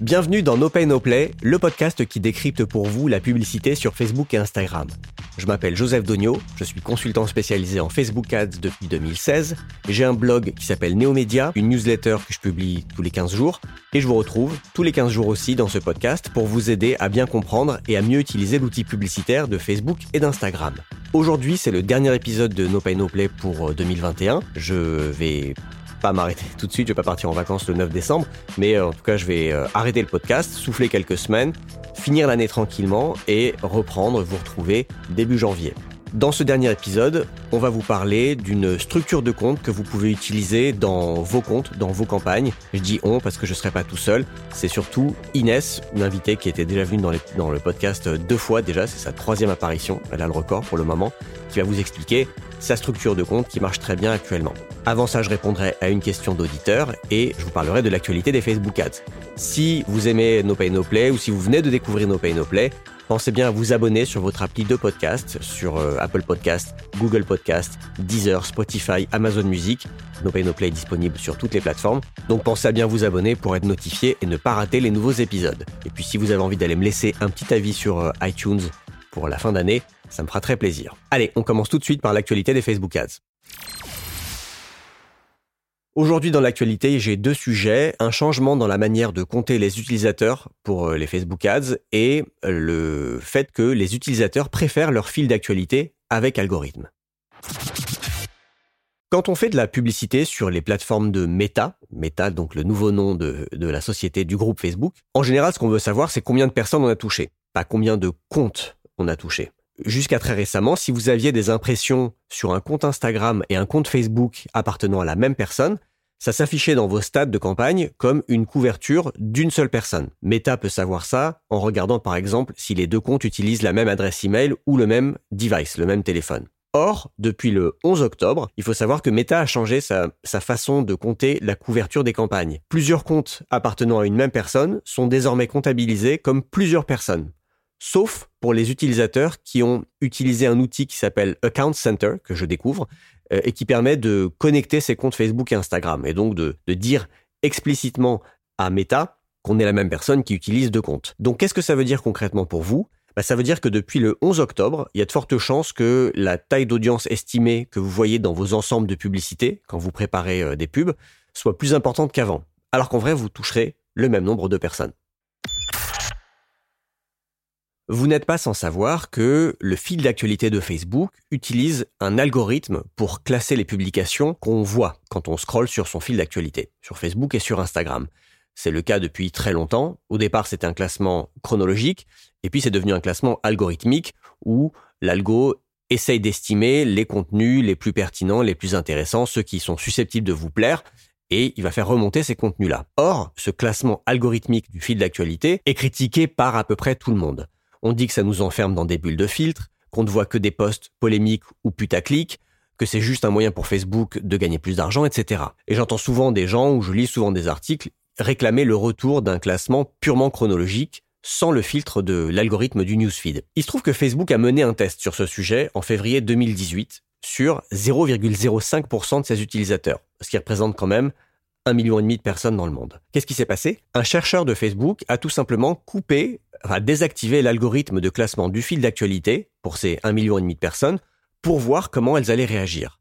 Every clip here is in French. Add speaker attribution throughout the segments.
Speaker 1: Bienvenue dans No Pay No Play, le podcast qui décrypte pour vous la publicité sur Facebook et Instagram. Je m'appelle Joseph Dogno, je suis consultant spécialisé en Facebook Ads depuis 2016. J'ai un blog qui s'appelle Neomedia, une newsletter que je publie tous les 15 jours. Et je vous retrouve tous les 15 jours aussi dans ce podcast pour vous aider à bien comprendre et à mieux utiliser l'outil publicitaire de Facebook et d'Instagram. Aujourd'hui, c'est le dernier épisode de No Pay No Play pour 2021. Je vais pas m'arrêter tout de suite, je vais pas partir en vacances le 9 décembre, mais euh, en tout cas, je vais euh, arrêter le podcast, souffler quelques semaines, finir l'année tranquillement et reprendre, vous retrouver début janvier. Dans ce dernier épisode, on va vous parler d'une structure de compte que vous pouvez utiliser dans vos comptes, dans vos campagnes. Je dis on parce que je ne serai pas tout seul. C'est surtout Inès, une invitée qui était déjà venue dans, dans le podcast deux fois déjà. C'est sa troisième apparition. Elle a le record pour le moment. Qui va vous expliquer sa structure de compte qui marche très bien actuellement. Avant ça, je répondrai à une question d'auditeur et je vous parlerai de l'actualité des Facebook Ads. Si vous aimez No Pay No Play ou si vous venez de découvrir No Pay No Play, pensez bien à vous abonner sur votre appli de podcast, sur euh, Apple Podcast, Google Podcast, Deezer, Spotify, Amazon Music. No Pay No Play est disponible sur toutes les plateformes. Donc pensez à bien vous abonner pour être notifié et ne pas rater les nouveaux épisodes. Et puis si vous avez envie d'aller me laisser un petit avis sur euh, iTunes pour la fin d'année, ça me fera très plaisir. Allez, on commence tout de suite par l'actualité des Facebook Ads. Aujourd'hui dans l'actualité, j'ai deux sujets, un changement dans la manière de compter les utilisateurs pour euh, les Facebook Ads et le fait que les utilisateurs préfèrent leur fil d'actualité avec algorithme. Quand on fait de la publicité sur les plateformes de Meta, Meta donc le nouveau nom de, de la société du groupe Facebook, en général ce qu'on veut savoir c'est combien de personnes on a touché, pas combien de comptes on a touché jusqu'à très récemment, si vous aviez des impressions sur un compte Instagram et un compte Facebook appartenant à la même personne, ça s'affichait dans vos stats de campagne comme une couverture d'une seule personne. Meta peut savoir ça en regardant par exemple si les deux comptes utilisent la même adresse email ou le même device, le même téléphone. Or, depuis le 11 octobre, il faut savoir que Meta a changé sa, sa, façon de compter la couverture des campagnes. Plusieurs comptes appartenant à une même personne sont désormais comptabilisés comme plusieurs personnes sauf pour les utilisateurs qui ont utilisé un outil qui s'appelle Account Center, que je découvre, euh, et qui permet de connecter ses comptes Facebook et Instagram, et donc de, dire explicitement à Meta qu'on est la même personne qui utilise deux comptes. Donc qu'est-ce que ça veut dire concrètement pour vous? Bah, Ça veut dire que depuis le 11 octobre, il y a de fortes chances que la taille d'audience estimée que vous voyez dans vos ensembles de publicités, quand vous préparez euh, des pubs, soit plus importante qu'avant. Alors qu'en vrai, vous toucherez le même nombre de personnes. Vous n'êtes pas sans savoir que le fil d'actualité de Facebook utilise un algorithme pour classer les publications qu'on voit quand on scrolle sur son fil d'actualité, sur Facebook et sur Instagram. C'est le cas depuis très longtemps. Au départ, c'était un classement chronologique, et puis c'est devenu un classement algorithmique où l'algo essaye d'estimer les contenus les plus pertinents, les plus intéressants, ceux qui sont susceptibles de vous plaire, et il va faire remonter ces contenus-là. Or, ce classement algorithmique du fil d'actualité est critiqué par à peu près tout le monde. On dit que ça nous enferme dans des bulles de filtre, qu'on ne voit que des posts polémiques ou putaclic, que c'est juste un moyen pour Facebook de gagner plus d'argent, etc. Et j'entends souvent des gens, ou je lis souvent des articles, réclamer le retour d'un classement purement chronologique, sans le filtre de l'algorithme du newsfeed. Il se trouve que Facebook a mené un test sur ce sujet en février 2018 sur 0,05% de ses utilisateurs, ce qui représente quand même un million et demi de personnes dans le monde. Qu'est-ce qui s'est passé? Un chercheur de Facebook a tout simplement coupé, a désactivé l'algorithme de classement du fil d'actualité pour ces un million et demi de personnes pour voir comment elles allaient réagir.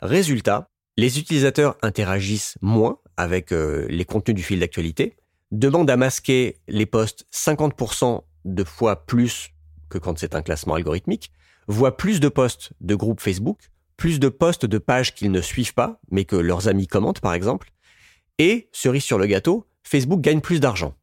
Speaker 1: Résultat, les utilisateurs interagissent moins avec euh, les contenus du fil d'actualité, demandent à masquer les posts 50% de fois plus que quand c'est un classement algorithmique, voient plus de posts de groupes Facebook, plus de posts de pages qu'ils ne suivent pas, mais que leurs amis commentent par exemple, et, cerise sur le gâteau, Facebook gagne plus d'argent.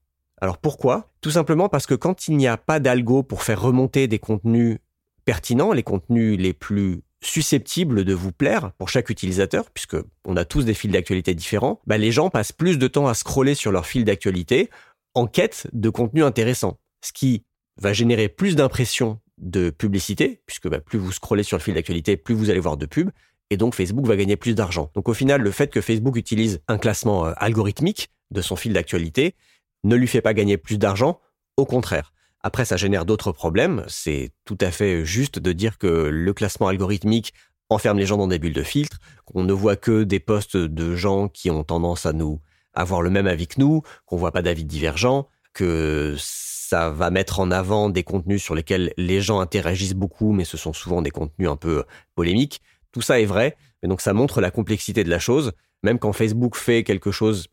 Speaker 1: Alors pourquoi? Tout simplement parce que quand il n'y a pas d'algo pour faire remonter des contenus pertinents, les contenus les plus susceptibles de vous plaire pour chaque utilisateur, puisque on a tous des fils d'actualité différents, bah les gens passent plus de temps à scroller sur leur fil d'actualité en quête de contenu intéressant, ce qui va générer plus d'impressions de publicité, puisque bah, plus vous scrollez sur le fil d'actualité, plus vous allez voir de pubs, et donc Facebook va gagner plus d'argent. Donc au final, le fait que Facebook utilise un classement euh, algorithmique de son fil d'actualité ne lui fait pas gagner plus d'argent, au contraire. Après, ça génère d'autres problèmes. C'est tout à fait juste de dire que le classement algorithmique enferme les gens dans des bulles de filtre, qu'on ne voit que des posts de gens qui ont tendance à nous avoir le même avis que nous, qu'on voit pas d'avis divergents, que ça va mettre en avant des contenus sur lesquels les gens interagissent beaucoup, mais ce sont souvent des contenus un peu polémiques. Tout ça est vrai, mais donc ça montre la complexité de la chose. Même quand Facebook fait quelque chose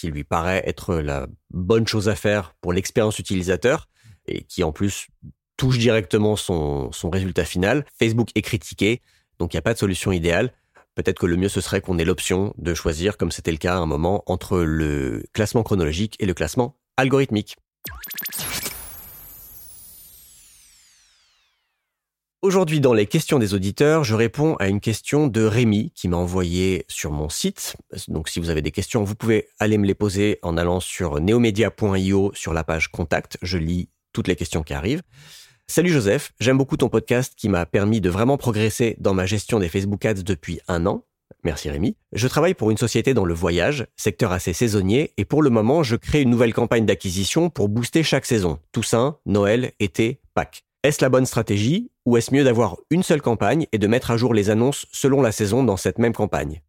Speaker 1: qui lui paraît être la bonne chose à faire pour l'expérience utilisateur, et qui en plus touche directement son, son résultat final, Facebook est critiqué, donc il n'y a pas de solution idéale. Peut-être que le mieux ce serait qu'on ait l'option de choisir, comme c'était le cas à un moment, entre le classement chronologique et le classement algorithmique. Aujourd'hui, dans les questions des auditeurs, je réponds à une question de Rémi qui m'a envoyé sur mon site. Donc, si vous avez des questions, vous pouvez aller me les poser en allant sur neomedia.io sur la page contact. Je lis toutes les questions qui arrivent. Salut Joseph, j'aime beaucoup ton podcast qui m'a permis de vraiment progresser dans ma gestion des Facebook Ads depuis un an. Merci Rémi. Je travaille pour une société dans le voyage, secteur assez saisonnier, et pour le moment, je crée une nouvelle campagne d'acquisition pour booster chaque saison. Toussaint, Noël, été, Pâques. Est-ce la bonne stratégie ou est-ce mieux d'avoir une seule campagne et de mettre à jour les annonces selon la saison dans cette même campagne?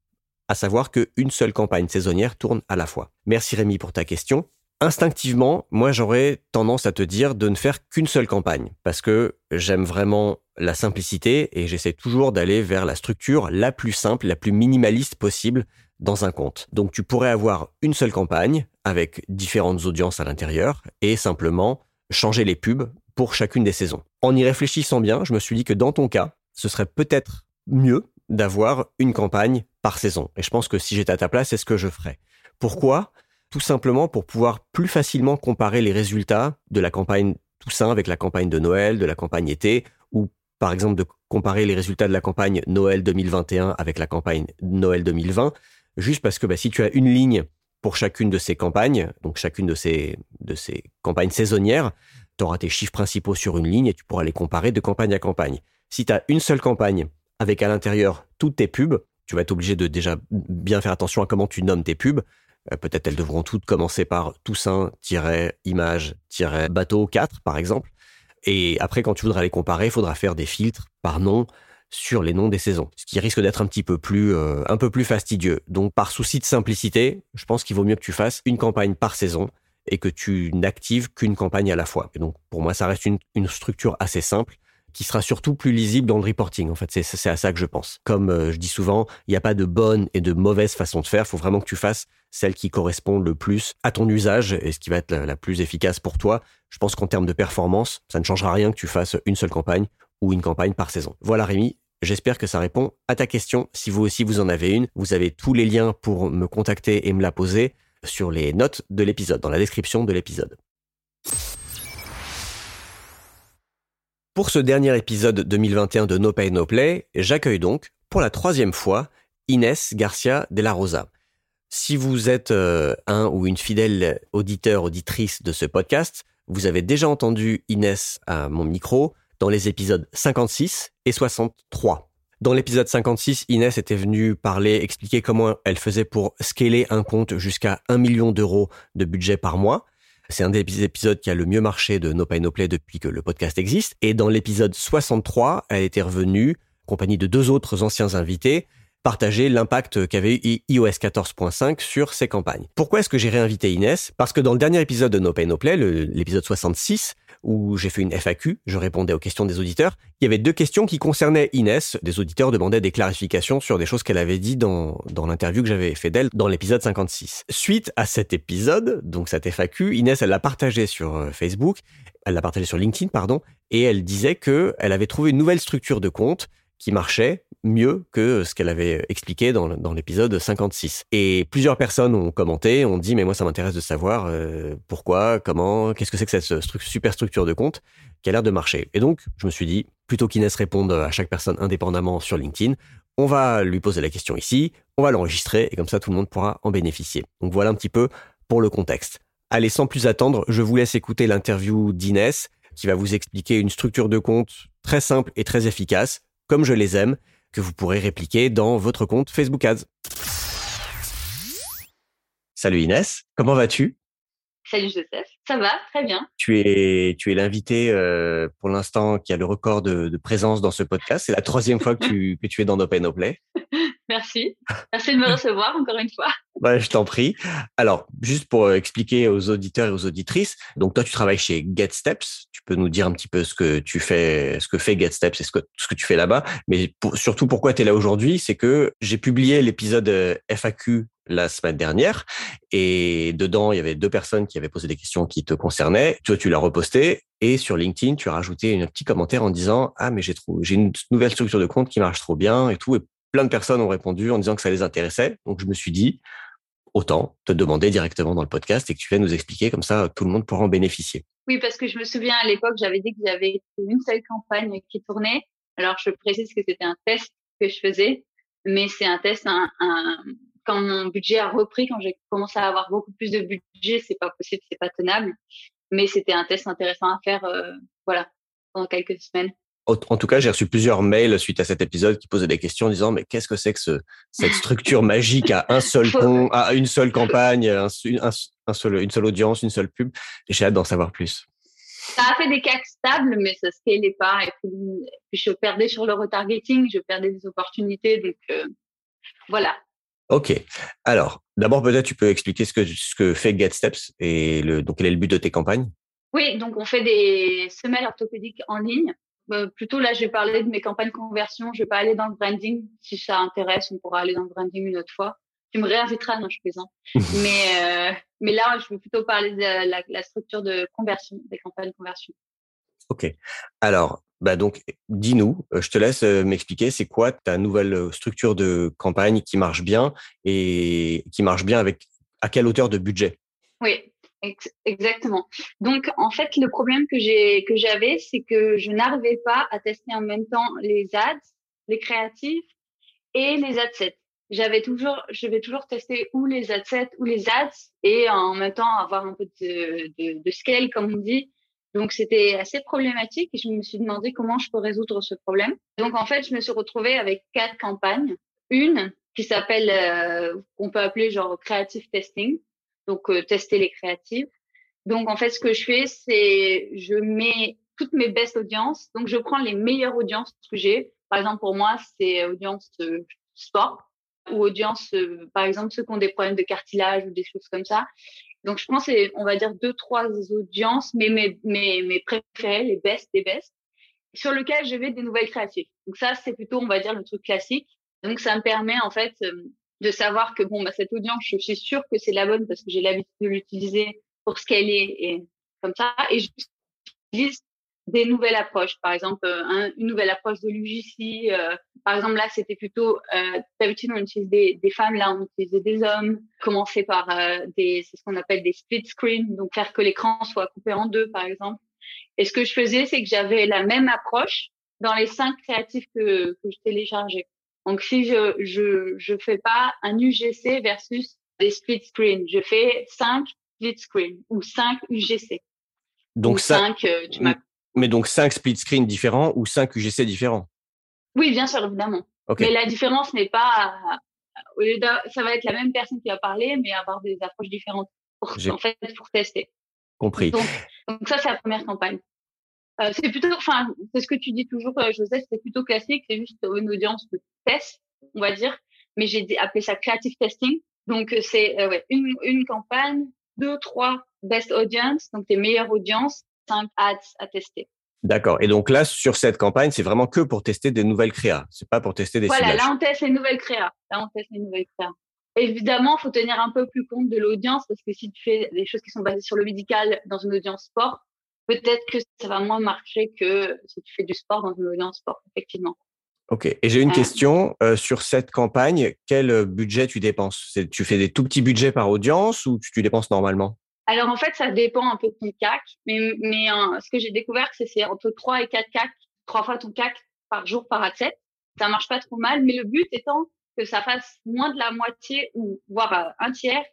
Speaker 1: À savoir qu'une seule campagne saisonnière tourne à la fois. Merci Rémi pour ta question. Instinctivement, moi j'aurais tendance à te dire de ne faire qu'une seule campagne parce que j'aime vraiment la simplicité et j'essaie toujours d'aller vers la structure la plus simple, la plus minimaliste possible dans un compte. Donc tu pourrais avoir une seule campagne avec différentes audiences à l'intérieur et simplement changer les pubs pour chacune des saisons. En y réfléchissant bien, je me suis dit que dans ton cas, ce serait peut-être mieux d'avoir une campagne par saison. Et je pense que si j'étais à ta place, c'est ce que je ferais. Pourquoi? Tout simplement pour pouvoir plus facilement comparer les résultats de la campagne Toussaint avec la campagne de Noël, de la campagne été, ou par exemple de comparer les résultats de la campagne Noël 2021 avec la campagne Noël 2020, juste parce que bah, si tu as une ligne pour chacune de ces campagnes, donc chacune de ces, de ces campagnes saisonnières, tu auras tes chiffres principaux sur une ligne et tu pourras les comparer de campagne à campagne. Si tu as une seule campagne avec à l'intérieur toutes tes pubs, tu vas être obligé de déjà bien faire attention à comment tu nommes tes pubs. Euh, peut-être elles devront toutes commencer par Toussaint-image-bateau 4 par exemple. Et après, quand tu voudras les comparer, il faudra faire des filtres par nom sur les noms des saisons, ce qui risque d'être un petit peu plus euh, un peu plus fastidieux. Donc par souci de simplicité, je pense qu'il vaut mieux que tu fasses une campagne par saison et que tu n'actives qu'une campagne à la fois. Et donc, pour moi, ça reste une, structure assez simple qui sera surtout plus lisible dans le reporting. En fait, c'est à ça que je pense. Comme euh, je dis souvent, il n'y a pas de bonne et de mauvaise façon de faire. Il faut vraiment que tu fasses celle qui correspond le plus à ton usage et ce qui va être la, la plus efficace pour toi. Je pense qu'en termes de performance, ça ne changera rien que tu fasses une seule campagne ou une campagne par saison. Voilà Rémi, J'espère que ça répond à ta question. Si vous aussi vous en avez une, vous avez tous les liens pour me contacter et me la poser sur les notes de l'épisode, dans la description de l'épisode. Pour ce dernier épisode 2021 de No Pay No Play, j'accueille donc, pour la troisième fois, Inès Garcia de la Rosa. Si vous êtes euh, un ou une fidèle auditeur, auditrice de ce podcast, vous avez déjà entendu Inès à mon micro dans les épisodes 56 et 63. Dans l'épisode 56, Inès était venue parler, expliquer comment elle faisait pour scaler un compte jusqu'à 1 million d'euros de budget par mois. C'est un des épisodes qui a le mieux marché de No Pay No Play depuis que le podcast existe. Et dans l'épisode 63, elle était revenue, compagnie de deux autres anciens invités, partager l'impact qu'avait eu iOS 14.5 sur ses campagnes. Pourquoi est-ce que j'ai réinvité Inès? Parce que dans le dernier épisode de No Pay No Play, l'épisode 66, où j'ai fait une FAQ, je répondais aux questions des auditeurs. Il y avait deux questions qui concernaient Inès. Des auditeurs demandaient des clarifications sur des choses qu'elle avait dit dans, dans l'interview que j'avais fait d'elle dans l'épisode 56. Suite à cet épisode, donc cette FAQ, Inès, elle l'a partagé sur euh, Facebook, elle l'a partagé sur LinkedIn, pardon, et elle disait que elle avait trouvé une nouvelle structure de compte qui marchait mieux que ce qu'elle avait expliqué dans, l'épisode 56. Et plusieurs personnes ont commenté, ont dit mais moi ça m'intéresse de savoir euh, pourquoi, comment, qu'est-ce que c'est que cette super structure de compte qui a l'air de marcher. Et donc je me suis dit plutôt qu'Inès réponde à chaque personne indépendamment sur LinkedIn, on va lui poser la question ici, on va l'enregistrer et comme ça tout le monde pourra en bénéficier. Donc voilà un petit peu pour le contexte. Allez, sans plus attendre, je vous laisse écouter l'interview d'Inès qui va vous expliquer une structure de compte très simple et très efficace comme je les aime, que vous pourrez répliquer dans votre compte Facebook Ads. Salut Inès, comment vas-tu?
Speaker 2: Salut Joseph, ça va très bien.
Speaker 1: Tu es, tu es l'invité euh, pour l'instant qui a le record de, de présence dans ce podcast. C'est la troisième fois que tu, que tu es dans Open Play.
Speaker 2: Merci. Merci de me recevoir encore une fois.
Speaker 1: Ouais, je t'en prie. Alors, juste pour euh, expliquer aux auditeurs et aux auditrices, donc toi, tu travailles chez GetSteps. Tu peux nous dire un petit peu ce que tu fais, ce que fait GetSteps et ce que, ce que tu fais là-bas. Mais surtout, pourquoi tu es là aujourd'hui, c'est que j'ai publié l'épisode euh, FAQ la semaine dernière et dedans il y avait deux personnes qui avaient posé des questions qui te concernaient. Toi tu l'as reposté et sur LinkedIn tu as rajouté un petit commentaire en disant ah mais j'ai trouvé j'ai une nouvelle structure de compte qui marche trop bien et tout et plein de personnes ont répondu en disant que ça les intéressait. Donc, je me suis dit, autant te demander directement dans le podcast et que tu viennes nous expliquer, comme ça, tout le monde pourra en bénéficier.
Speaker 2: Oui, parce que je me souviens à l'époque, j'avais dit que j'avais une seule campagne qui tournait. Alors, je précise que c'était un test que je faisais, mais c'est un test, quand mon budget a repris, quand j'ai commencé à avoir beaucoup plus de budget, c'est pas possible, c'est pas tenable. Mais c'était un test intéressant à faire, euh, voilà, pendant quelques semaines.
Speaker 1: En tout cas, j'ai reçu plusieurs mails suite à cet épisode qui posaient des questions en disant mais qu'est-ce que c'est que ce, cette structure magique à un seul con, à une seule campagne, un, un, seul, une seule audience, une seule pub? J'ai hâte d'en savoir plus.
Speaker 2: Ça a fait des cas stables, mais ça scalait pas. Et puis, je perdais sur le retargeting, je perdais des opportunités. Donc euh, voilà.
Speaker 1: Ok. Alors, d'abord peut-être tu peux expliquer ce que ce que fait GetSteps et le donc quel est le but de tes campagnes?
Speaker 2: Oui, donc on fait des semelles orthopédiques en ligne bah, plutôt là, je vais parler de mes campagnes conversion. Je vais pas aller dans le branding. Si ça intéresse, on pourra aller dans le branding une autre fois. Tu me réinviteras, non, je plaisante. mais, euh, mais là, je vais plutôt parler de la, la, structure de conversion, des campagnes conversion.
Speaker 1: Ok. Alors, bah donc, dis-nous, euh, je te laisse euh, m'expliquer, c'est quoi ta nouvelle structure de campagne qui marche bien et qui marche bien avec à quelle hauteur de budget?
Speaker 2: Oui, Exactement. Donc, en fait, le problème que j'ai que j'avais, c'est que je n'arrivais pas à tester en même temps les ads, les créatifs et les ad sets. J'avais toujours, je vais toujours tester ou les ad sets ou les ads et en même temps avoir un peu de, de, de scale, comme on dit. Donc, c'était assez problématique et je me suis demandé comment je peux résoudre ce problème. Donc, en fait, je me suis retrouvée avec quatre campagnes. Une qui s'appelle, euh, on peut appeler genre creative testing donc euh, tester les créatives. Donc en fait, ce que je fais, c'est je mets toutes mes best audiences. Donc je prends les meilleures audiences que j'ai. Par exemple, pour moi, c'est audience euh, sport ou audience, euh, par exemple, ceux qui ont des problèmes de cartilage ou des choses comme ça. Donc je pense, on va dire deux, trois audiences, mais mes, mes, mes préférés, les best des best, sur lequel je vais des nouvelles créatives. Donc ça, c'est plutôt, on va dire, le truc classique. Donc ça me permet en fait de savoir que bon, bah, cette audience, je suis sûre que c'est la bonne parce que j'ai l'habitude de l'utiliser pour ce qu'elle est et comme ça. Et j'utilise des nouvelles approches, par exemple euh, une nouvelle approche de l'UGC. Euh, par exemple là, c'était plutôt euh, d'habitude on utilise des, femmes, là on utilisait des hommes. Commencer par des, c'est ce qu'on appelle des split screen, donc faire que l'écran soit coupé en deux, par exemple. Et ce que je faisais, c'est que j'avais la même approche dans les cinq créatifs que, que je téléchargeais. Donc, si je, je, je fais pas un UGC versus des split screen, je fais 5 split screen ou 5 UGC.
Speaker 1: Donc, 5, euh, tu mais donc 5 split screen différents ou 5 UGC différents?
Speaker 2: Oui, bien sûr, évidemment. Mais la différence n'est pas, au lieu ça va être la même personne qui va parler, mais avoir des approches différentes pour, en fait, pour tester.
Speaker 1: Compris.
Speaker 2: Donc, donc ça, c'est la première campagne. Euh, c'est plutôt, enfin, c'est ce que tu dis toujours, euh, Joseph, c'est plutôt classique, c'est juste une audience de test, on va dire, mais j'ai appelé ça creative testing. Donc euh, c'est ouais, une, une campagne, deux, trois best audience, donc tes meilleures audiences, cinq ads à tester.
Speaker 1: D'accord. Et donc là, sur cette campagne, c'est vraiment que pour tester des nouvelles créas. C'est pas pour tester des
Speaker 2: Voilà, là, on teste les nouvelles créas. Là, on teste les nouvelles créas. Évidemment, faut tenir un peu plus compte de l'audience parce que si tu fais des choses qui sont basées sur le médical dans une audience sport, peut-être que ça va moins marcher que si tu fais du sport dans une audience sport, effectivement.
Speaker 1: Ok. Et j'ai une euh. question euh, sur cette campagne. Quel budget tu dépenses? Tu fais des tout petits budgets par audience ou tu, dépenses normalement?
Speaker 2: Alors en fait, ça dépend un peu de ton CAC. Mais, mais euh, ce que j'ai découvert, c'est c'est entre 3 et 4 CAC, trois fois ton CAC par jour par ad-set. Ça marche pas trop mal, mais le but étant que ça fasse moins de la moitié ou voire un tiers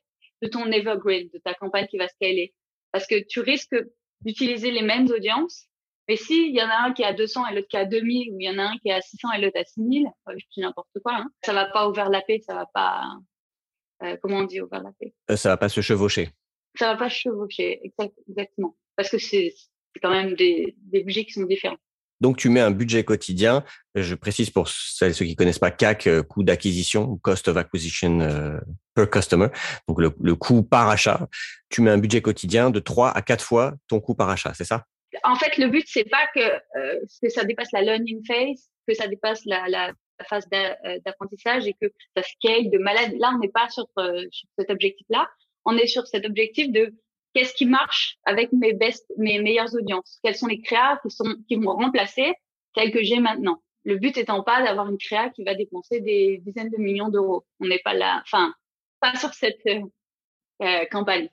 Speaker 2: de ton evergreen, de ta campagne qui va scaler. Parce que tu risques d'utiliser les mêmes audiences. Mais s'il y en a un qui est à 200 et l'autre qui est à 2000, ou il y en a un qui est à 600 et l'autre à 6000, euh, je dis n'importe quoi, hein, ça va pas overlapper, ça va pas, euh, comment on dit overlapper
Speaker 1: euh, Ça va pas se chevaucher.
Speaker 2: Ça va pas chevaucher, exactement. Parce que c'est quand même des, des budgets qui sont différents.
Speaker 1: Donc, tu mets un budget quotidien. Je précise pour ceux qui connaissent pas CAC, euh, coût d'acquisition, cost of acquisition euh, per customer. Donc, le, le, coût par achat. Tu mets un budget quotidien de 3 à 4 fois ton coût par achat, c'est ça?
Speaker 2: En fait, le but, c'est pas que, euh, que ça dépasse la learning phase, que ça dépasse la, phase d'apprentissage et que ça scale de malade. Là, on n'est pas sur cet objectif-là. On est sur cet objectif de qu'est-ce qui marche avec mes best, mes meilleures audiences? Quelles sont les créas qui sont qui vont remplacer celles que j'ai maintenant? Le but étant pas d'avoir une créa qui va dépenser des dizaines de millions d'euros. On n'est pas là, enfin, pas sur cette euh, euh campagne.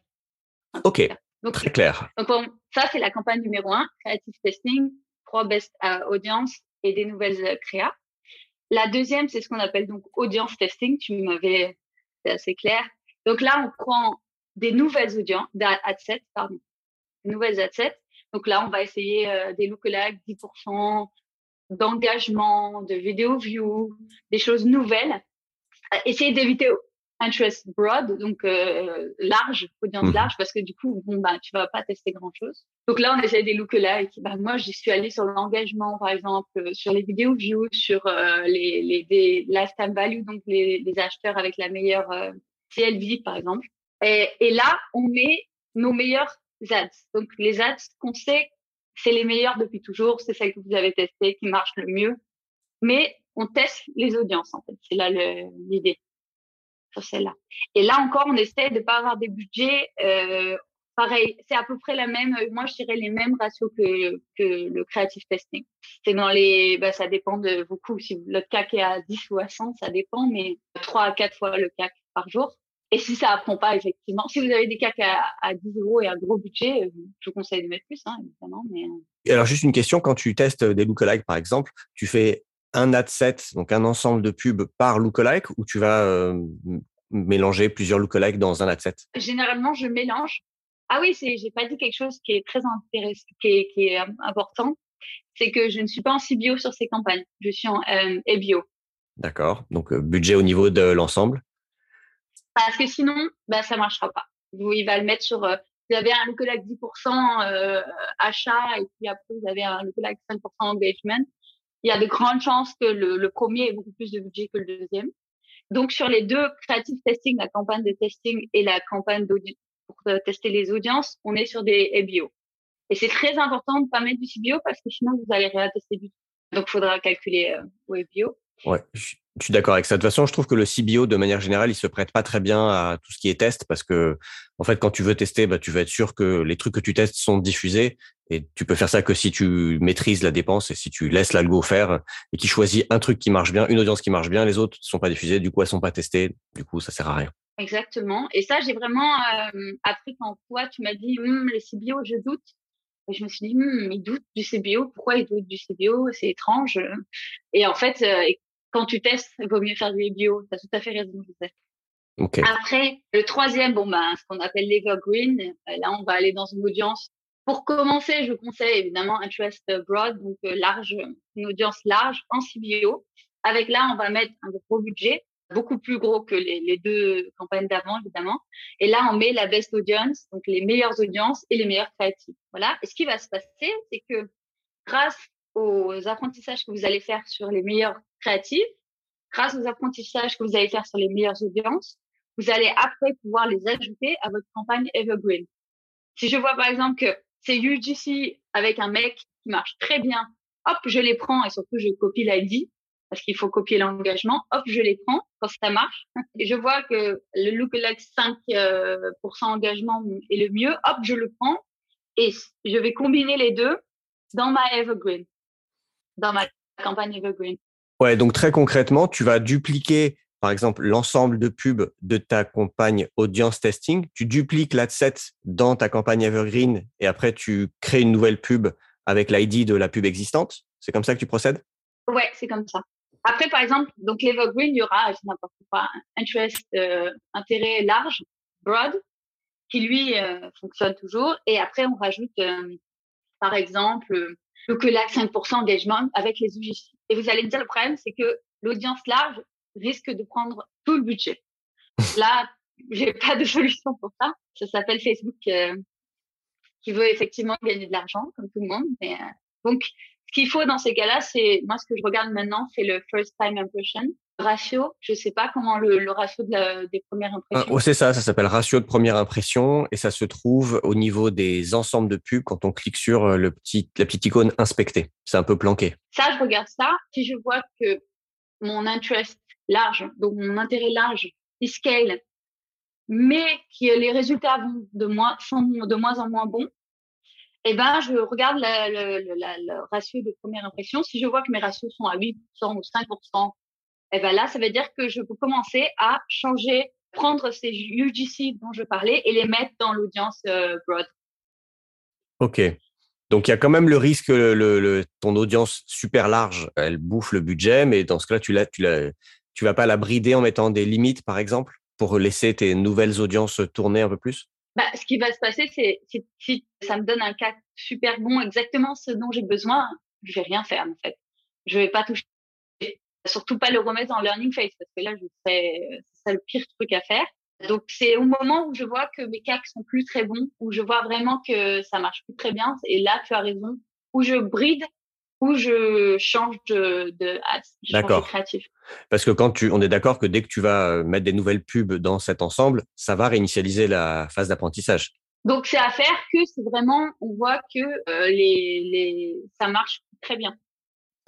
Speaker 1: Ok, donc, très clair.
Speaker 2: Donc ça c'est la campagne numéro un, creative testing, trois best euh, audience et des nouvelles créas. La deuxième, c'est ce qu'on appelle donc audience testing. Tu m'avais, c'est assez clair. Donc là, on prend des nouvelles audiences, sets, pardon, des nouvelles adsets. Donc là, on va essayer euh, des lookalikes, 10% d'engagement, de vidéo view, des choses nouvelles. Euh, essayer d'éviter interest broad, donc euh, large, audience mmh. large, parce que du coup, bon bah tu vas pas tester grand chose. Donc là, on essaie des lookalikes. Bah moi, j'y suis allée sur l'engagement, par exemple, sur les vidéos view, sur les les des lifetime value, donc les, les acheteurs avec la meilleure CLV, par exemple. Et, et, là, on met nos meilleurs ads. Donc, les ads qu'on sait, c'est les meilleurs depuis toujours, c'est celles que vous avez testées, qui marchent le mieux. Mais on teste les audiences, en fait. C'est là l'idée sur celle-là. Et là encore, on essaie de pas avoir des budgets euh, pareil. C'est à peu près la même. Moi, je dirais les mêmes ratios que, que le creative testing. C'est dans les. Bah, ça dépend de beaucoup. Si le CAC est à 10 ou à 100, ça dépend, mais 3 à 4 fois le CAC par jour. Et si ça apprend pas, effectivement, si vous avez des CAC à, à 10 euros et un gros budget, euh, je vous conseille de mettre plus, hein, évidemment. Mais...
Speaker 1: Euh. alors, juste une question, quand tu testes des lookalikes, par exemple, tu fais un ad set, donc un ensemble de pubs par lookalike, ou tu vas euh, mélanger plusieurs lookalikes dans un ad set?
Speaker 2: Généralement, je mélange. Ah oui, c'est, j'ai pas dit quelque chose qui est très intéressant, qui est, qui est important, c'est que je ne suis pas en CBO sur ces campagnes, je suis en euh, EBO.
Speaker 1: D'accord. Donc budget au niveau de l'ensemble.
Speaker 2: Parce que sinon, bah, ça marchera pas. Il va le mettre sur, euh, vous avez un lookalike 10% euh, achat et puis après vous avez un lookalike 5% engagement. Il y a de grandes chances que le, le premier ait beaucoup plus de budget que le deuxième. Donc sur les deux creative testing, la campagne de testing et la campagne pour euh, tester les audiences, on est sur des EBO. Et c'est très important de pas mettre du CBO parce que sinon vous allez rien tester du tout. Donc il faudra calculer euh, au EBO.
Speaker 1: Ouais, je suis d'accord avec ça. De toute façon, je trouve que le CBO, de manière générale, il se prête pas très bien à tout ce qui est test parce que, en fait, quand tu veux tester, bah, tu veux être sûr que les trucs que tu testes sont diffusés et tu peux faire ça que si tu maîtrises la dépense et si tu laisses l'algo faire et qui choisit un truc qui marche bien, une audience qui marche bien, les autres sont pas diffusés, du coup, elles sont pas testées, du coup, ça sert à rien.
Speaker 2: Exactement. Et ça, j'ai vraiment euh, appris quand toi, tu m'as dit, hum, le CBO, je doute. Et je me suis dit, hum, il doute du CBO. Pourquoi il doute du CBO C'est étrange. Et en fait, euh, quand tu testes, il vaut mieux faire du bio. Tu as tout à fait raison.
Speaker 1: Okay.
Speaker 2: Après, le troisième, bon, ben, ce qu'on appelle l'evergreen, euh, là, on va aller dans une audience. Pour commencer, je conseille évidemment Interest Broad, donc euh, large, une audience large en CBO. Avec là, on va mettre un gros budget, beaucoup plus gros que les, les deux campagnes d'avant, évidemment. Et là, on met la best audience, donc les meilleures audiences et les meilleurs créatifs. Voilà. Et ce qui va se passer, c'est que grâce aux apprentissages que vous allez faire sur les meilleurs grâce aux apprentissages que vous allez faire sur les meilleures audiences, vous allez après pouvoir les ajouter à votre campagne Evergreen. Si je vois par exemple que c'est UGC avec un mec qui marche très bien, hop, je les prends et surtout je copie l'ID parce qu'il faut copier l'engagement, hop, je les prends quand ça marche. Et je vois que le lookalike 5% euh, engagement est le mieux, hop, je le prends et je vais combiner les deux dans ma Evergreen, dans ma campagne Evergreen.
Speaker 1: Ouais, donc très concrètement, tu vas dupliquer, par exemple, l'ensemble de pubs de ta campagne audience testing. Tu dupliques l'adset dans ta campagne Evergreen et après tu crées une nouvelle pub avec l'ID de la pub existante. C'est comme ça que tu procèdes?
Speaker 2: Ouais, c'est comme ça. Après, par exemple, donc l'Evergreen, il y aura, n'importe quoi, interest, euh, intérêt large, broad, qui lui euh, fonctionne toujours. Et après, on rajoute, euh, par exemple, le là 5% engagement avec les UGC. Et vous allez me dire, le problème, c'est que l'audience large risque de prendre tout le budget. Là, j'ai pas de solution pour ça. Ça s'appelle Facebook euh, qui veut effectivement gagner de l'argent, comme tout le monde. Mais, euh, donc, ce qu'il faut dans ces cas-là, c'est moi ce que je regarde maintenant, c'est le first time impression ratio. Je sais pas comment le, le ratio de la, des premières
Speaker 1: Ah,
Speaker 2: impressions.
Speaker 1: oh, c'est ça, ça s'appelle ratio de première impression et ça se trouve au niveau des ensembles de pubs quand on clique sur euh, le petit, la petite icône inspecter. C'est un peu planqué.
Speaker 2: Ça, je regarde ça. Si je vois que mon interest large, donc mon intérêt large, il scale, mais que les résultats vont de moins, sont de moins en moins bons, eh ben, je regarde le, ratio de première impression. Si je vois que mes ratios sont à 8% ou 5%, eh ben là, ça veut dire que je peux commencer à changer, prendre ces UGC dont je parlais et les mettre dans l'audience euh, broad.
Speaker 1: Ok. Donc il y a quand même le risque que le, ton audience super large, elle bouffe le budget, mais dans ce cas-là, tu la, tu tu vas pas la brider en mettant des limites, par exemple, pour laisser tes nouvelles audiences tourner un peu plus?
Speaker 2: Bah, ce qui va se passer, c'est si, ça me donne un cas super bon, exactement ce dont j'ai besoin, je vais rien faire en fait. Je vais pas toucher, surtout pas le remettre en learning phase parce que là, je serais, ce serait le pire truc à faire. Donc c'est au moment où je vois que mes cas sont plus très bons, où je vois vraiment que ça marche plus très bien, et là tu as raison, où je bride, où je change de, de, ads, je change de
Speaker 1: D'accord.
Speaker 2: créatif.
Speaker 1: Parce que quand tu, on est d'accord que dès que tu vas euh, mettre des nouvelles pubs dans cet ensemble, ça va réinitialiser la phase d'apprentissage.
Speaker 2: Donc c'est à faire que c'est vraiment, on voit que euh, les, les, ça marche très bien.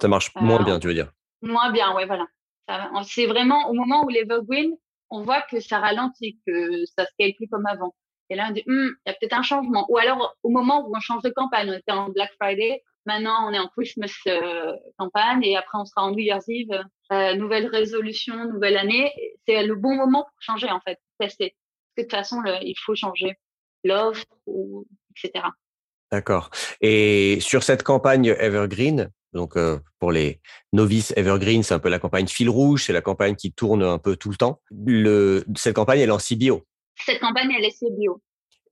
Speaker 1: Ça marche moins
Speaker 2: Euh,
Speaker 1: bien, tu veux dire.
Speaker 2: Moins bien, ouais, voilà. Ça- C'est vraiment au moment où l'Evergreen, on voit que ça ralentit, que ça scale plus comme avant. Et là, on dit, Hum, il y a peut-être un changement. Ou alors, au moment où on change de campagne, on était en Black Friday, maintenant on est en Christmas euh, campagne, et après on sera en New Year's Eve, euh, nouvelle résolution, nouvelle année. C'est le bon moment pour changer, en fait, tester. Parce que de toute façon, le- il faut changer l'offre, ou, etc.
Speaker 1: D'accord. Et sur cette campagne Evergreen, donc euh, pour les novices Evergreen, c'est un peu la campagne fil rouge, c'est la campagne qui tourne un peu tout le temps. Le, cette campagne, elle est en CBO.
Speaker 2: Cette campagne, elle est bio.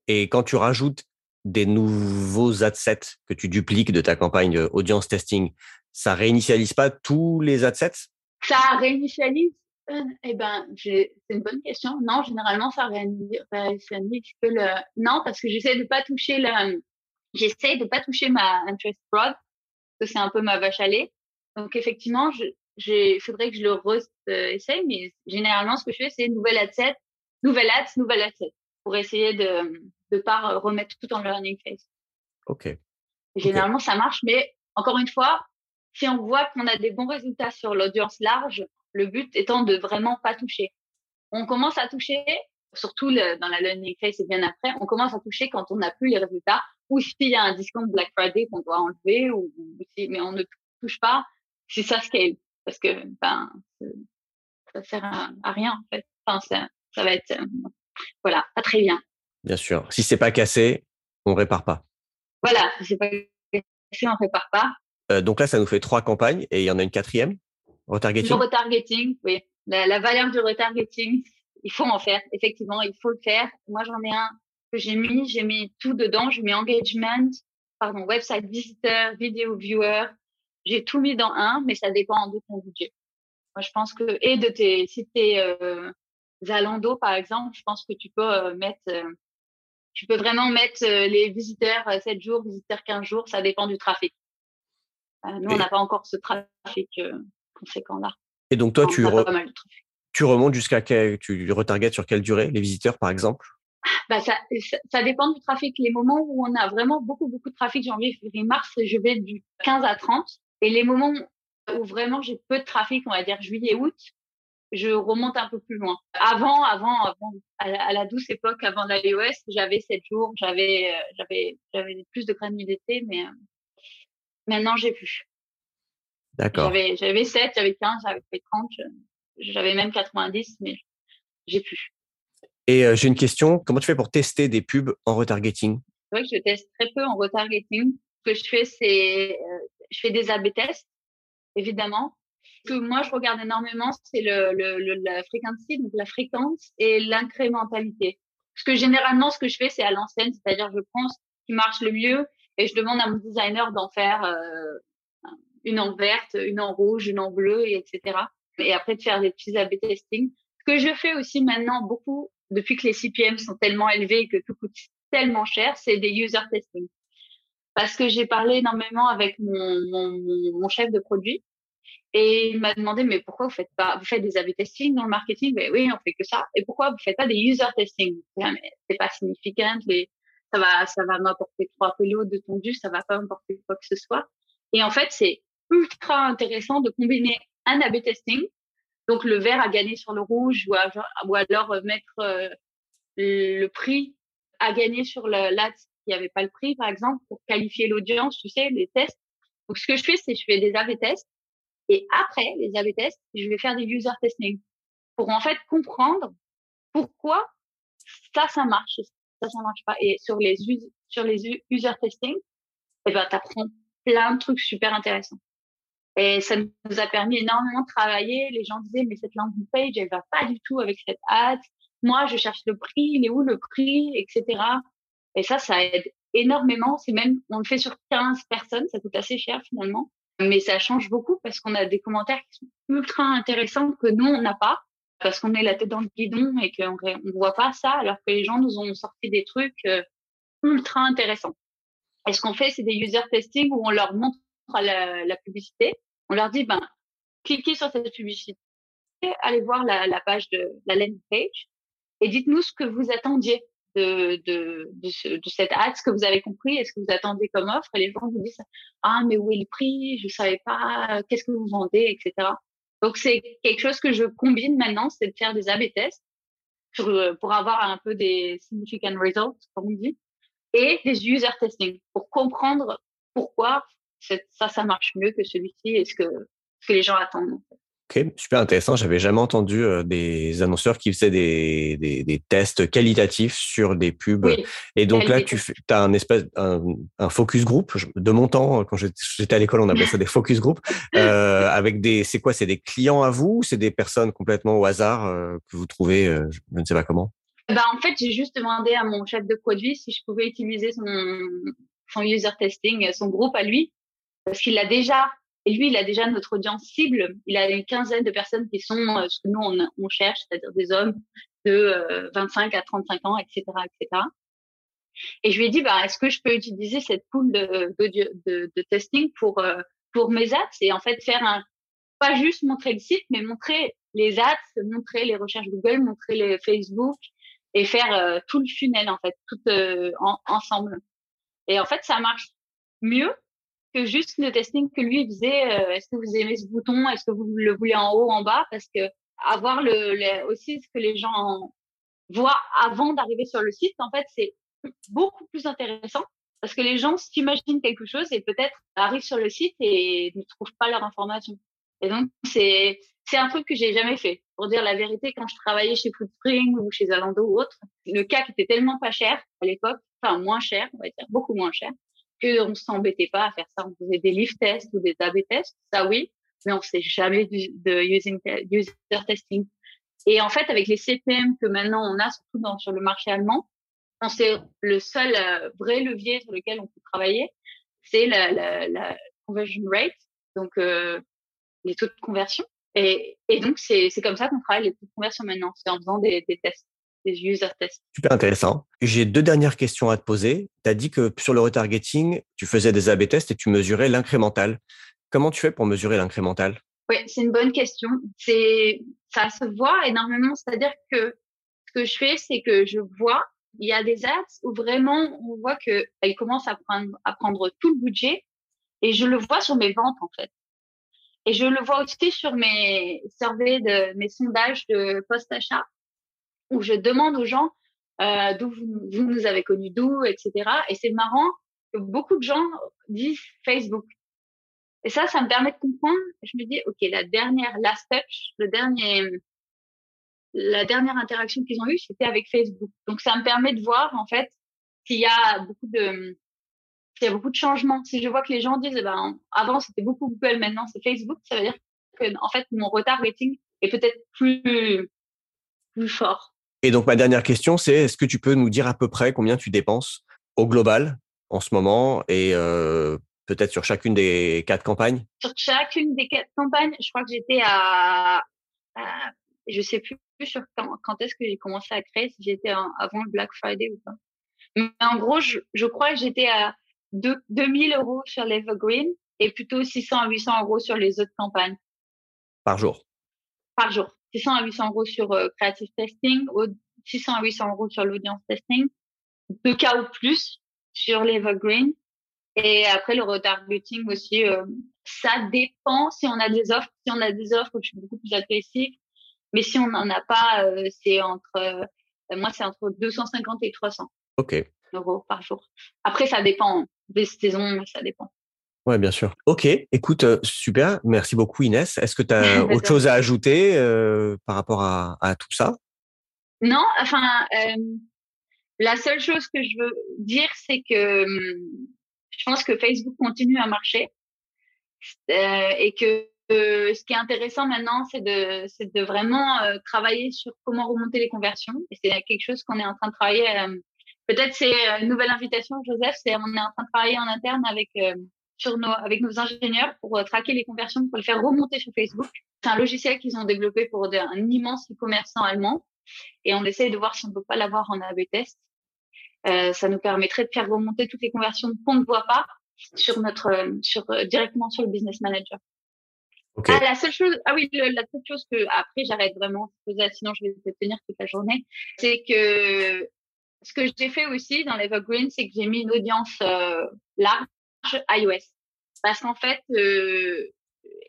Speaker 1: Et quand tu rajoutes des nouveaux adsets que tu dupliques de ta campagne euh, audience testing, ça réinitialise pas tous les adsets
Speaker 2: Ça réinitialise? Euh, Eh ben, c'est une bonne question. Non, généralement, ça réini- réinitialise que le. Non, parce que j'essaie de pas toucher le. J'essaie de pas toucher ma interest broad, parce que c'est un peu ma vache à lait. Donc effectivement, j'ai, faudrait que je le re-essaye, mais généralement, ce que je fais, c'est nouvelle adset, nouvelle ads, nouvelle adset, pour essayer de de pas remettre tout en learning phase.
Speaker 1: Ok.
Speaker 2: Généralement, ça marche, mais encore une fois, si on voit qu'on a des bons résultats sur l'audience large, le but étant de vraiment pas toucher. On commence à toucher, surtout le- dans la learning phase et bien après, on commence à toucher quand on n'a plus les résultats ou s'il y a un discount Black Friday qu'on doit enlever ou, ou si, mais on ne touche pas si ça scale parce que ben ça sert à, à rien en fait. Enfin, ça, ça va être euh, voilà pas très bien.
Speaker 1: Bien sûr. Si c'est pas cassé, on répare pas.
Speaker 2: Voilà, c'est pas si on répare pas.
Speaker 1: Euh, donc là, ça nous fait trois campagnes et il y en a une quatrième, retargeting?
Speaker 2: Le retargeting, oui. La, la valeur du retargeting, il faut en faire. Effectivement, il faut le faire. Moi, j'en ai un que j'ai mis. J'ai mis tout dedans. J'ai mis engagement, pardon, website visitor, video viewer. J'ai tout mis dans un, mais ça dépend de ton budget. Moi, je pense que, et de tes, si t'es, euh, Zalando, par exemple, je pense que tu peux euh, mettre, euh, tu peux vraiment mettre euh, les visiteurs euh, 7 jours, visiteurs 15 jours. Ça dépend du trafic. Euh, nous, on n'a pas encore ce trafic euh, conséquent là.
Speaker 1: Et donc toi,
Speaker 2: On
Speaker 1: tu, re- remontes jusqu'à quel, tu retargetes sur quelle durée Les visiteurs, par exemple?
Speaker 2: Bah, ça, ça, ça dépend du trafic. Les moments où on a vraiment beaucoup, beaucoup de trafic, janvier, février, mars, je vais du 15 à 30. Et les moments où vraiment j'ai peu de trafic, on va dire juillet, août, je remonte un peu plus loin. Avant, avant, avant, à la, à la douce époque, avant l'iOS, j'avais 7 jours, j'avais, euh, j'avais, j'avais plus de granularité, mais euh, maintenant j'ai plus.
Speaker 1: D'accord.
Speaker 2: J'avais, j'avais 7, j'avais 15, j'avais fait 30, je- j'avais même 90, mais j'ai plus.
Speaker 1: Et euh, j'ai une question. Comment tu fais pour tester des pubs en retargeting?
Speaker 2: C'est vrai que je teste très peu en retargeting. Ce que je fais, c'est euh, je fais des A/B tests, évidemment. Que moi je regarde énormément, c'est le, le, le- la frequency, donc la fréquence et l'incrémentalité. Parce que généralement, ce que je fais, c'est à l'ancienne, c'est-à-dire je prends ce qui marche le mieux et je demande à mon designer d'en faire euh, une en verte, une en rouge, une en bleu, et etc. Et après de faire des petits A/B testing. Ce que je fais aussi maintenant beaucoup, depuis que les CPM sont tellement élevés et que tout coûte tellement cher, c'est des user testing. Parce que j'ai parlé énormément avec mon, mon, mon chef de produit et il m'a demandé, mais pourquoi vous faites pas, vous faites des A/B testing dans le marketing? Mais oui, on fait que ça. Et pourquoi vous faites pas des user testing? C'est pas significant, les, ça va, ça va m'apporter trois kilos de tondu, ça va pas m'apporter quoi que ce soit. Et en fait, c'est ultra intéressant de combiner un A/B testing, donc le vert à gagner sur le rouge, ou, ou alors euh, mettre euh, le prix à gagner sur l'ad qui avait pas le prix, par exemple, pour qualifier l'audience, tu sais, les tests. Donc, ce que je fais, c'est je fais des A/B tests et après les A/B tests, je vais faire des user testing pour en fait comprendre pourquoi ça, ça marche, ça, ça marche pas. Et sur les sur les user testing, eh ben, t'apprends plein de trucs super intéressants. Et ça nous a permis énormément de travailler. Les gens disaient, mais cette landing page, elle va pas du tout avec cette ad. Moi, je cherche le prix, il est où le prix, etc. Et ça, ça aide énormément. C'est même, on le fait sur 15 personnes, ça coûte assez cher finalement. Mais ça change beaucoup parce qu'on a des commentaires qui sont ultra intéressants que nous, on n'a pas parce qu'on est la tête dans le guidon et qu'on ne voit pas ça alors que les gens nous ont sorti des trucs euh, ultra intéressants. Et ce qu'on fait, c'est des user testing où on leur montre la, la publicité. On leur dit, ben, cliquez sur cette publicité, allez voir la, la page de la landing page et dites-nous ce que vous attendiez de, de, de, cette ad, ce que vous avez compris, est-ce que vous attendez comme offre Et les gens vous disent ah mais où est le prix? Je savais pas. Qu'est-ce que vous vendez, etc. Donc c'est quelque chose que je combine maintenant, c'est de faire des A/B tests pour, pour avoir un peu des significant results, comme on dit, et des user testing pour comprendre pourquoi ça ça marche mieux que celui-ci et ce que ce que les gens attendent.
Speaker 1: Ok, super intéressant. J'avais jamais entendu euh, des annonceurs qui faisaient des, des, des, tests qualitatifs sur des pubs. et donc là, tu as un espèce un, un, focus group. De mon temps, quand j'étais à l'école, on appelait ça des focus group. Euh, avec des, c'est quoi C'est des clients à vous ou c'est des personnes complètement au hasard euh, que vous trouvez, je ne sais pas comment?
Speaker 2: Bah, en fait, j'ai juste demandé à mon chef de produit si je pouvais utiliser son, son user testing, son groupe à lui, parce qu'il l'a déjà et lui, il a déjà notre audience cible. Il a une quinzaine de personnes qui sont euh, ce que nous, on, cherche, c'est-à-dire des hommes de 25 euh, à 35 ans, etc., etc. Et je lui ai dit, bah, est-ce que je peux utiliser cette pool de, de, de, de testing pour, euh, pour mes ads et en fait faire un, pas juste montrer le site, mais montrer les ads, montrer les recherches Google, montrer les Facebook et faire tout le funnel, en fait, tout ensemble. Et en fait, ça marche mieux que juste le testing que lui faisait. Euh, est-ce que vous aimez ce bouton? Est-ce que vous le voulez en haut, en bas? Parce que avoir le, aussi ce que les gens voient avant d'arriver sur le site, en fait, c'est beaucoup plus intéressant parce que les gens s'imaginent quelque chose et peut-être arrivent sur le site et ne trouvent pas leur information. Et donc, c'est, c'est un truc que j'ai jamais fait. Pour dire la vérité, quand je travaillais chez Foodspring ou chez Zalando ou autre, le CAC était tellement pas cher à l'époque, enfin moins cher, on va dire, beaucoup moins cher, qu'on s'embêtait pas à faire ça. On faisait des lift tests ou des A/B tests, ça oui, mais on sait jamais de using, user testing. Et en fait, avec les CPM que maintenant on a, surtout sur le marché allemand, sait le seul euh, vrai levier sur lequel on peut travailler, c'est la, conversion rate, donc euh, les taux de conversion. Et, donc, c'est comme ça qu'on travaille les taux de conversion maintenant, c'est en faisant des tests des user tests.
Speaker 1: Super intéressant. J'ai deux dernières questions à te poser. Tu as dit que sur le retargeting, tu faisais des A-B tests et tu mesurais l'incrémental. Comment tu fais pour mesurer l'incrémental?
Speaker 2: Oui, c'est une bonne question. C'est ça se voit énormément. C'est-à-dire que ce que je fais, c'est que je vois, il y a des ads où vraiment on voit que elle commence à prendre, à prendre tout le budget et je le vois sur mes ventes en fait. Et je le vois aussi sur mes surveys de mes sondages de post-achat où je demande aux gens euh, d'où vous, vous, nous avez connus, d'où, etc. Et c'est marrant que beaucoup de gens disent Facebook. Et ça, ça me permet de comprendre. Je me dis, ok, la dernière last touch, le dernier, la dernière interaction qu'ils ont eue, c'était avec Facebook. Donc ça me permet de voir en fait qu'il y a beaucoup de qu'il y a beaucoup de changements. Si je vois que les gens disent, eh ben, avant c'était beaucoup Google, maintenant c'est Facebook, ça veut dire que en fait mon retargeting est peut-être plus plus fort.
Speaker 1: Et donc, ma dernière question, c'est est-ce que tu peux nous dire à peu près combien tu dépenses au global en ce moment et euh, peut-être sur chacune des quatre campagnes?
Speaker 2: Sur chacune des quatre campagnes, je crois que j'étais à, à Je sais plus sur quand, quand est-ce que j'ai commencé à créer, si j'étais avant le Black Friday ou pas. Mais en gros, je, je crois que j'étais à 2, 2000 euros sur l'Evergreen et plutôt 600 à 800 euros sur les autres campagnes.
Speaker 1: Par jour?
Speaker 2: Par jour. 600 à 800 euros sur euh, Creative Testing, 600 à 800 euros sur l'Audience Testing, deux cas ou plus sur l'Evergreen. Et après, le retargeting aussi, euh, ça dépend si on a des offres. Si on a des offres, je suis beaucoup plus agressive. Mais si on n'en a pas, euh, c'est entre, moi, c'est entre 250 et 300
Speaker 1: Ok.
Speaker 2: euros par jour. Après, ça dépend des saisons, ça dépend.
Speaker 1: Ouais, bien sûr. Ok, écoute, euh, super. Merci beaucoup Inès. Est-ce que tu as autre chose à ajouter euh, par rapport à, à, tout ça?
Speaker 2: Non, enfin, euh, la seule chose que je veux dire, c'est que hum, je pense que Facebook continue à marcher euh, et que ce qui est intéressant maintenant, c'est de, c'est de vraiment travailler sur comment remonter les conversions. Et c'est quelque chose qu'on est en train de travailler. Peut-être c'est une nouvelle invitation, Joseph. C'est on est en train de travailler en interne avec sur nos, avec nos ingénieurs pour euh, traquer les conversions, pour les faire remonter sur Facebook. C'est un logiciel qu'ils ont développé pour un immense e-commerçant allemand. Et on essaye de voir si on peut pas l'avoir en A/B test. Euh, ça nous permettrait de faire remonter toutes les conversions qu'on ne voit pas sur notre, euh, sur euh, directement sur le business manager.
Speaker 1: Okay.
Speaker 2: Ah, la seule chose, ah oui, la seule chose que après j'arrête vraiment, sinon je vais te tenir toute la journée, c'est que ce que j'ai fait aussi dans l'Evergreen, c'est que j'ai mis une audience euh, large iOS. Parce qu'en fait, euh,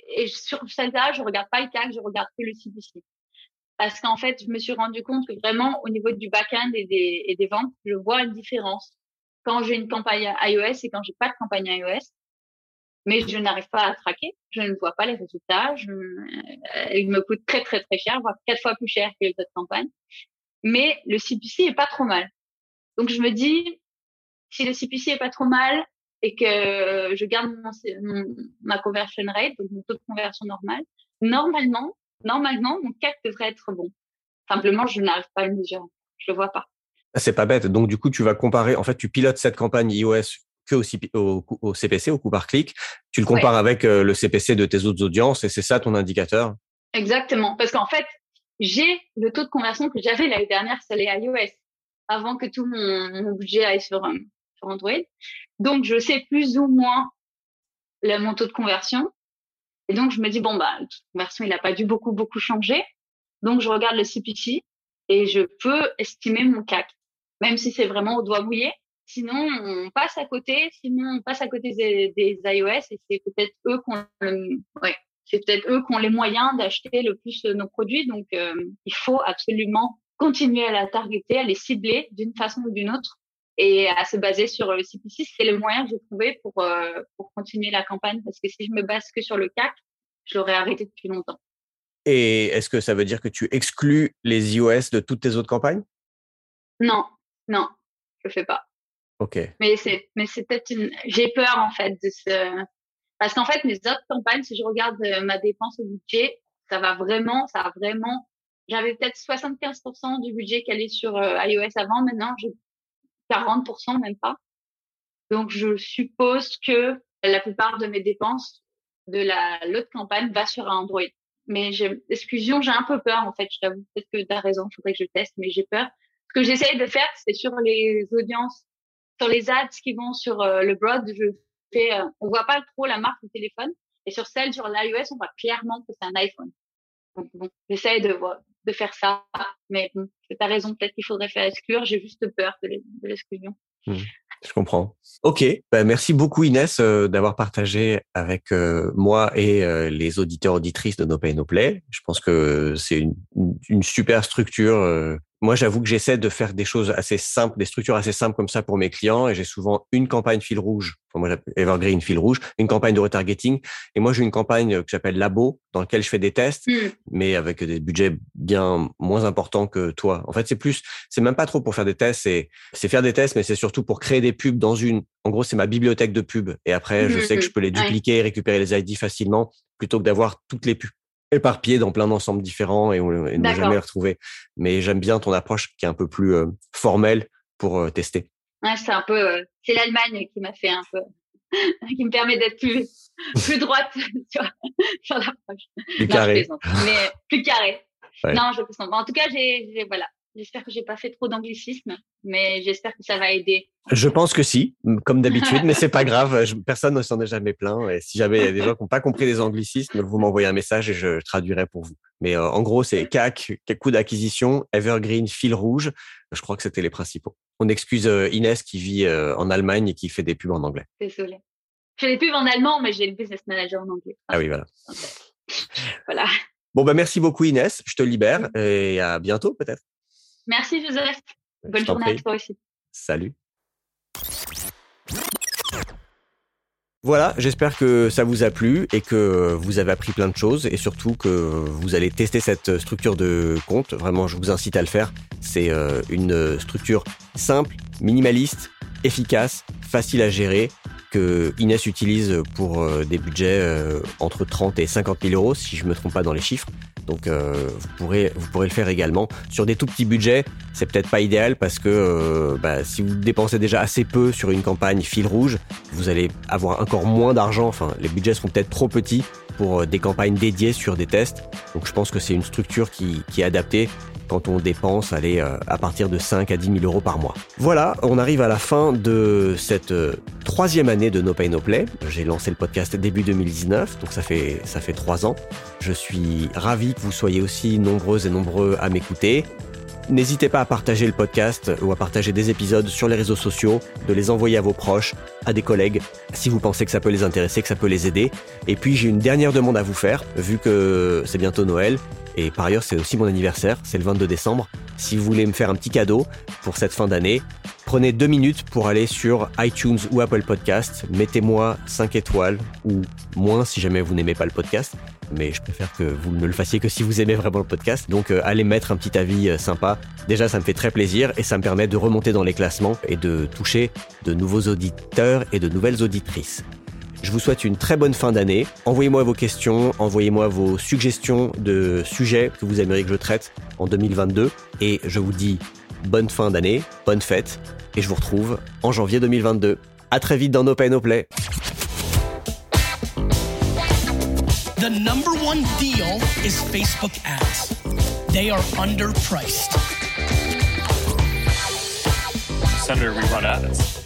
Speaker 2: et sur celle-là, je regarde pas le CAC, je regarde que le CPC. Parce qu'en fait, je me suis rendu compte que vraiment, au niveau du back-end et des, ventes, je vois une différence quand j'ai une campagne iOS et quand j'ai pas de campagne iOS. Mais je n'arrive pas à traquer, je ne vois pas les résultats, euh, il me coûte très très très cher, voire quatre fois plus cher que les autres campagnes. Mais le CPC est pas trop mal. Donc je me dis, si le CPC est pas trop mal, et que je garde mon, ma conversion rate, donc mon taux de conversion normal, normalement, normalement, mon CAC devrait être bon. Simplement, je n'arrive pas à le mesurer. Je le vois pas.
Speaker 1: Ah, c'est pas bête. Donc, du coup, tu vas comparer, en fait, tu pilotes cette campagne iOS que au, au, CPC, au coup par clic. Tu le compares avec euh, le CPC de tes autres audiences et c'est ça ton indicateur?
Speaker 2: Exactement. Parce qu'en fait, j'ai le taux de conversion que j'avais l'année dernière sur les iOS avant que tout mon, mon budget aille sur, euh, sur Android. Donc, je sais plus ou moins le, mon taux de conversion. Et donc, je me dis, bon, bah, le taux de conversion, il n'a pas dû beaucoup, beaucoup changer. Donc, je regarde le CPC et je peux estimer mon CAC, même si c'est vraiment au doigt mouillé. Sinon, on passe à côté. Sinon, on passe à côté des, iOS et c'est peut-être eux ouais, c'est eux qui ont les moyens d'acheter le plus nos produits. Donc, euh, il faut absolument continuer à la targeter, à les cibler d'une façon ou d'une autre et à se baser sur le CPC, c'est le moyen que j'ai trouvé pour, euh, pour continuer la campagne. Parce que si je me base que sur le CAC, je l'aurais arrêté depuis longtemps.
Speaker 1: Et est-ce que ça veut dire que tu exclus les iOS de toutes tes autres campagnes?
Speaker 2: Non, non, je fais pas.
Speaker 1: Ok.
Speaker 2: Mais c'est, mais c'est peut-être une. J'ai peur en fait de ce. Parce qu'en fait, mes autres campagnes, si je regarde euh, ma dépense au budget, ça va vraiment, ça a vraiment. J'avais peut-être 75% du budget qui allait sur euh, iOS avant. Maintenant, j'ai 40% même pas. Donc je suppose que la plupart de mes dépenses de la l'autre campagne va sur Android. Mais exclusion, j'ai un peu peur en fait. Je t'avoue peut-être que tu as raison, il faudrait que je teste, mais j'ai peur. Ce que j'essaye de faire, c'est sur les audiences, sur les ads qui vont sur euh, le broad, je fais, euh, on voit pas trop la marque du téléphone, et sur celle sur l'iOS, on voit clairement que c'est un iPhone. Donc j'essaye de, de faire ça. Mais bon, tu as raison, peut-être qu'il faudrait faire exclure. J'ai juste peur de l'exclusion.
Speaker 1: Mmh, je comprends. Ok, ben, merci beaucoup Inès euh, d'avoir partagé avec euh, moi et euh, les auditeurs auditrices de No Pay No Play. Je pense que c'est une, super structure moi, j'avoue que j'essaie de faire des choses assez simples, des structures assez simples comme ça pour mes clients, et j'ai souvent une campagne fil rouge, enfin, moi Evergreen fil rouge, une campagne de retargeting, et moi j'ai une campagne que j'appelle Labo, dans laquelle je fais des tests, mmh. mais avec des budgets bien moins importants que toi. En fait, c'est plus, c'est même pas trop pour faire des tests, c'est c'est faire des tests, mais c'est surtout pour créer des pubs dans une. En gros, c'est ma bibliothèque de pubs, et après, je mmh, sais que je peux les dupliquer, récupérer les ID facilement, plutôt que d'avoir toutes les pubs éparpillés dans plein d'ensembles différents et, et ne jamais les retrouver. Mais j'aime bien ton approche qui est un peu plus euh, formelle pour euh, tester.
Speaker 2: Ouais, c'est un peu, euh, c'est l'Allemagne qui m'a fait un peu, qui me permet d'être plus, plus droite sur, sur l'approche.
Speaker 1: Plus carré.
Speaker 2: mais plus carré. Non, je En tout cas, j'ai, voilà. J'espère que j'ai pas fait trop d'anglicisme, mais j'espère que ça va aider.
Speaker 1: Je pense que si, comme d'habitude, mais c'est pas grave. personne ne s'en est jamais plaint. Et si jamais il y a des gens qui n'ont pas compris les anglicismes, vous m'envoyez un message et je traduirai pour vous. Mais euh, en gros, c'est CAC, coût d'acquisition, Evergreen, fil rouge. Je crois que c'était les principaux. On excuse euh, Inès qui vit euh, en Allemagne et qui fait des pubs en anglais.
Speaker 2: Désolée. Je fais des pubs en allemand, mais j'ai le business manager en anglais.
Speaker 1: Ah oui, voilà.
Speaker 2: voilà.
Speaker 1: Bon, bah, merci beaucoup Inès. Je te libère et à bientôt peut-être.
Speaker 2: Merci Joseph. Bonne journée à toi aussi.
Speaker 1: Salut. Voilà, j'espère que ça vous a plu et que vous avez appris plein de choses et surtout que vous allez tester cette structure de compte. Vraiment, je vous incite à le faire. C'est euh, une structure simple, minimaliste, efficace, facile à gérer que Inès utilise pour euh, des budgets euh, entre 30 et 50 000 euros, si je me trompe pas dans les chiffres. Donc euh, vous pourrez vous pourrez le faire également sur des tout petits budgets. C'est peut-être pas idéal parce que bah, si vous dépensez déjà assez peu sur une campagne fil rouge, vous allez avoir encore moins d'argent. Enfin, les budgets seront peut-être trop petits pour des campagnes dédiées sur des tests. Donc je pense que c'est une structure qui, est adaptée quand on dépense aller euh, à partir de 5 à 10 000 euros par mois. Voilà, on arrive à la fin de cette euh, troisième année de No Pay No Play. J'ai lancé le podcast début 2019, donc ça fait ça fait trois ans. Je suis ravi que vous soyez aussi nombreuses et nombreux à m'écouter. N'hésitez pas à partager le podcast ou à partager des épisodes sur les réseaux sociaux, de les envoyer à vos proches, à des collègues, si vous pensez que ça peut les intéresser, que ça peut les aider. Et puis j'ai une dernière demande à vous faire, vu que c'est bientôt Noël, et par ailleurs, c'est aussi mon anniversaire, c'est le 22 décembre. Si vous voulez me faire un petit cadeau pour cette fin d'année, prenez deux minutes pour aller sur iTunes ou Apple Podcast. Mettez-moi 5 étoiles ou moins si jamais vous n'aimez pas le podcast. Mais je préfère que vous ne le fassiez que si vous aimez vraiment le podcast. Donc euh, allez mettre un petit avis euh, sympa. Déjà, ça me fait très plaisir et ça me permet de remonter dans les classements et de toucher de nouveaux auditeurs et de nouvelles auditrices. Je vous souhaite une très bonne fin d'année. Envoyez-moi vos questions, envoyez-moi vos suggestions de sujets que vous aimeriez que je traite en 2022. Et je vous dis bonne fin d'année, bonne fête. Et je vous retrouve en janvier 2022. À très vite dans No Pay No Play.
Speaker 3: The number one deal is Facebook ads. They are underpriced.
Speaker 4: Senator, we run ads.